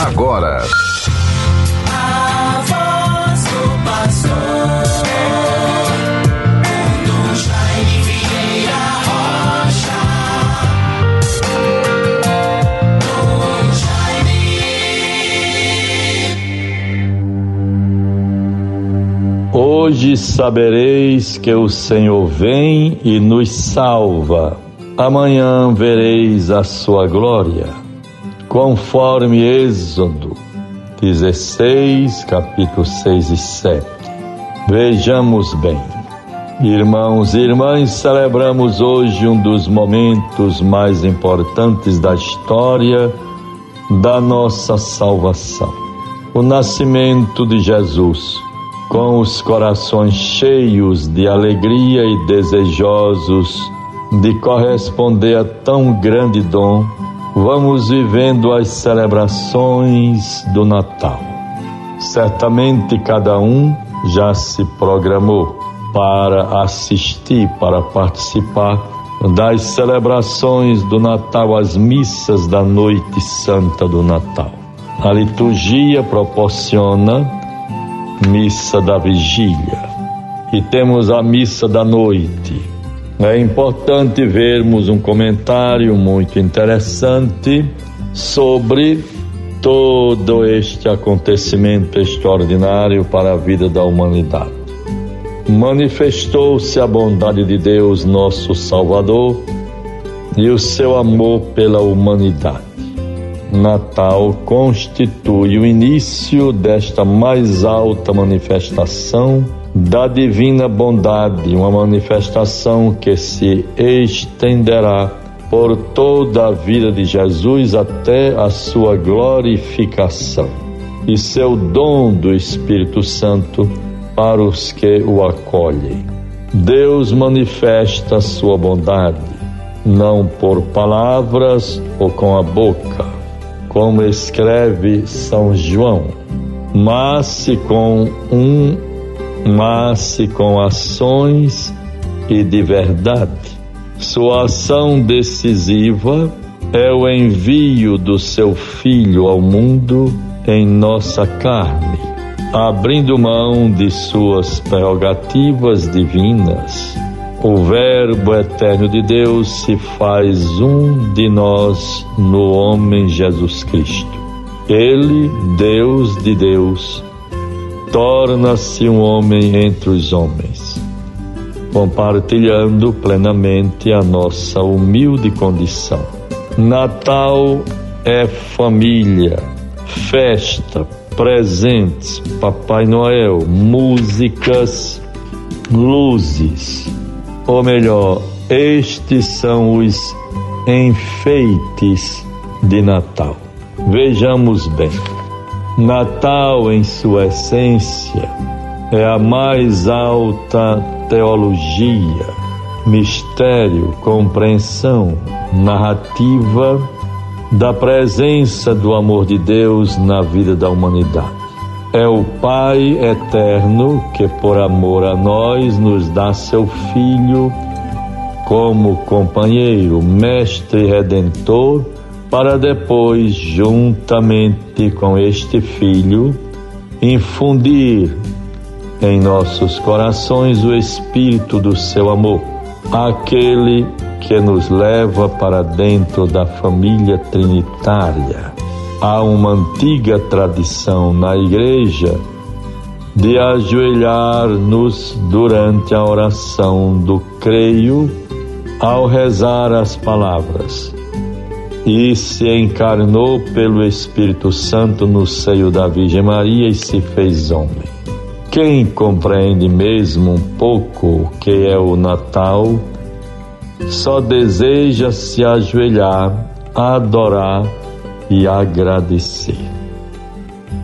agora. Hoje sabereis que o Senhor vem e nos salva. Amanhã vereis a sua glória. Conforme Êxodo 16, capítulo 6 e 7. Vejamos bem. Irmãos e irmãs, celebramos hoje um dos momentos mais importantes da história da nossa salvação. O nascimento de Jesus, com os corações cheios de alegria e desejosos de corresponder a tão grande dom, vamos vivendo as celebrações do Natal. Certamente cada um já se programou para assistir, para participar das celebrações do Natal, as missas da noite santa do Natal. A liturgia proporciona missa da vigília e temos a missa da noite. É importante vermos um comentário muito interessante sobre todo este acontecimento extraordinário para a vida da humanidade. Manifestou-se a bondade de Deus, nosso Salvador, e o seu amor pela humanidade. Natal constitui o início desta mais alta manifestação da divina bondade, uma manifestação que se estenderá por toda a vida de Jesus até a sua glorificação e seu dom do Espírito Santo para os que o acolhem. Deus manifesta sua bondade, não por palavras ou com a boca, como escreve São João, mas com um mas com ações e de verdade. Sua ação decisiva é o envio do seu Filho ao mundo em nossa carne, abrindo mão de suas prerrogativas divinas. O Verbo eterno de Deus se faz um de nós no homem Jesus Cristo. Ele, Deus de Deus, torna-se um homem entre os homens, compartilhando plenamente a nossa humilde condição. Natal é família, festa, presentes, Papai Noel, músicas, luzes. Ou melhor, estes são os enfeites de Natal. Vejamos bem. Natal, em sua essência, é a mais alta teologia, mistério, compreensão, narrativa da presença do amor de Deus na vida da humanidade. É o Pai eterno que, por amor a nós, nos dá seu Filho como companheiro, mestre redentor para depois, juntamente com este Filho, infundir em nossos corações o espírito do seu amor, aquele que nos leva para dentro da família trinitária. Há uma antiga tradição na igreja de ajoelhar-nos durante a oração do creio ao rezar as palavras e se encarnou pelo Espírito Santo no seio da Virgem Maria e se fez homem. Quem compreende mesmo um pouco o que é o Natal, só deseja se ajoelhar, adorar e agradecer.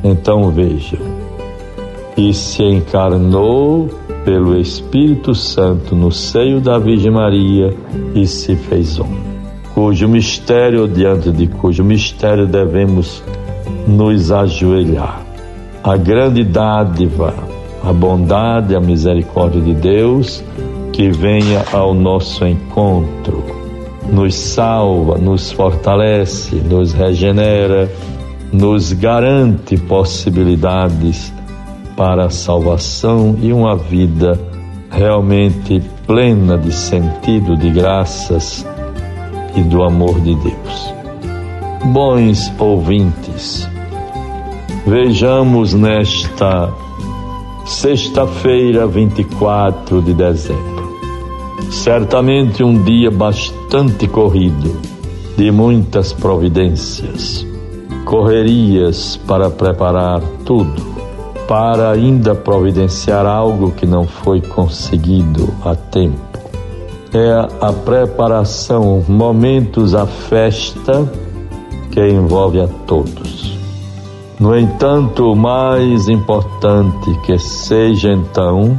Então veja, e se encarnou pelo Espírito Santo no seio da Virgem Maria e se fez homem cujo mistério, diante de cujo mistério devemos nos ajoelhar. A grande dádiva, a bondade, a misericórdia de Deus que venha ao nosso encontro, nos salva, nos fortalece, nos regenera, nos garante possibilidades para a salvação e uma vida realmente plena de sentido, de graças e do amor de Deus. Bons ouvintes, vejamos nesta sexta-feira, 24 de dezembro. Certamente um dia bastante corrido, de muitas providências, correrias para preparar tudo para ainda providenciar algo que não foi conseguido a tempo. É a preparação, momentos, a festa que envolve a todos. No entanto, o mais importante que seja então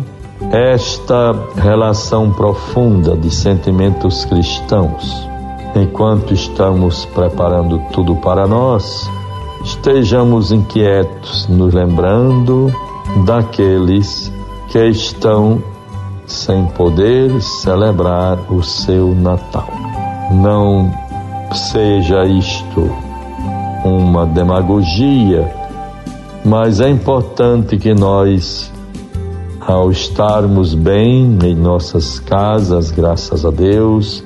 esta relação profunda de sentimentos cristãos, enquanto estamos preparando tudo para nós, estejamos inquietos, nos lembrando daqueles que estão sem poder celebrar o seu Natal. Não seja isto uma demagogia, mas é importante que nós, ao estarmos bem em nossas casas, graças a Deus,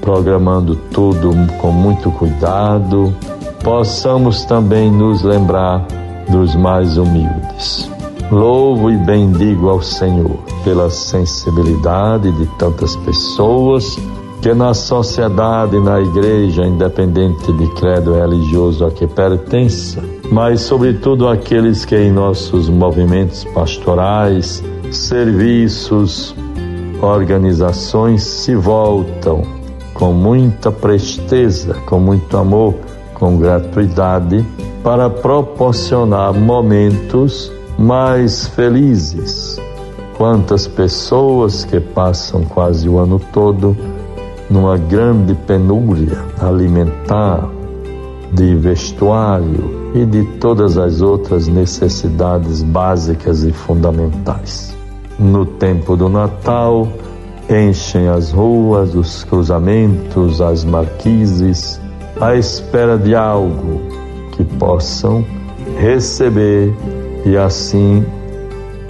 programando tudo com muito cuidado, possamos também nos lembrar dos mais humildes. Louvo e bendigo ao Senhor pela sensibilidade de tantas pessoas que na sociedade, na igreja, independente de credo religioso a que pertença, mas sobretudo aqueles que em nossos movimentos pastorais, serviços, organizações se voltam com muita presteza, com muito amor com gratuidade para proporcionar momentos mais felizes. Quantas pessoas que passam quase o ano todo numa grande penúria alimentar, de vestuário e de todas as outras necessidades básicas e fundamentais. No tempo do Natal, enchem as ruas, os cruzamentos, as marquises, à espera de algo que possam receber e assim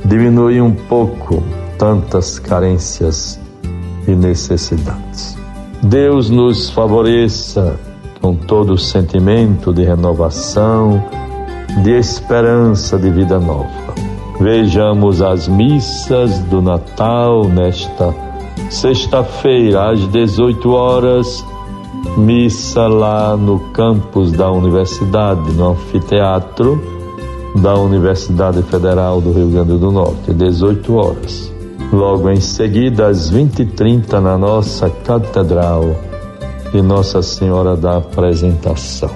diminuir um pouco tantas carências e necessidades. Deus nos favoreça com todo o sentimento de renovação, de esperança de vida nova. Vejamos as missas do Natal nesta sexta-feira às 18 horas missa lá no campus da universidade, no anfiteatro da Universidade Federal do Rio Grande do Norte, 18 horas. Logo em seguida, às 20h30, na nossa catedral de Nossa Senhora da Apresentação.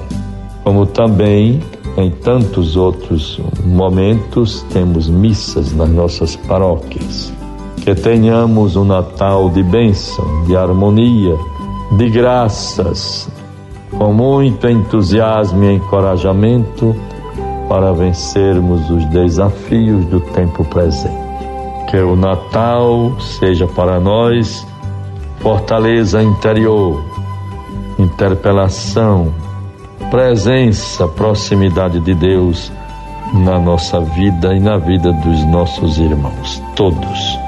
Como também em tantos outros momentos, temos missas nas nossas paróquias. Que tenhamos um Natal de bênção, de harmonia de graças, com muito entusiasmo e encorajamento para vencermos os desafios do tempo presente. Que o Natal seja para nós fortaleza interior, interpelação, presença, proximidade de Deus na nossa vida e na vida dos nossos irmãos, todos.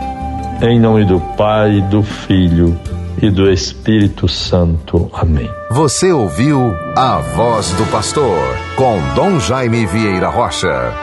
Em nome do Pai, do Filho e do Espírito Santo. Amém. Você ouviu a voz do pastor com Dom Jaime Vieira Rocha.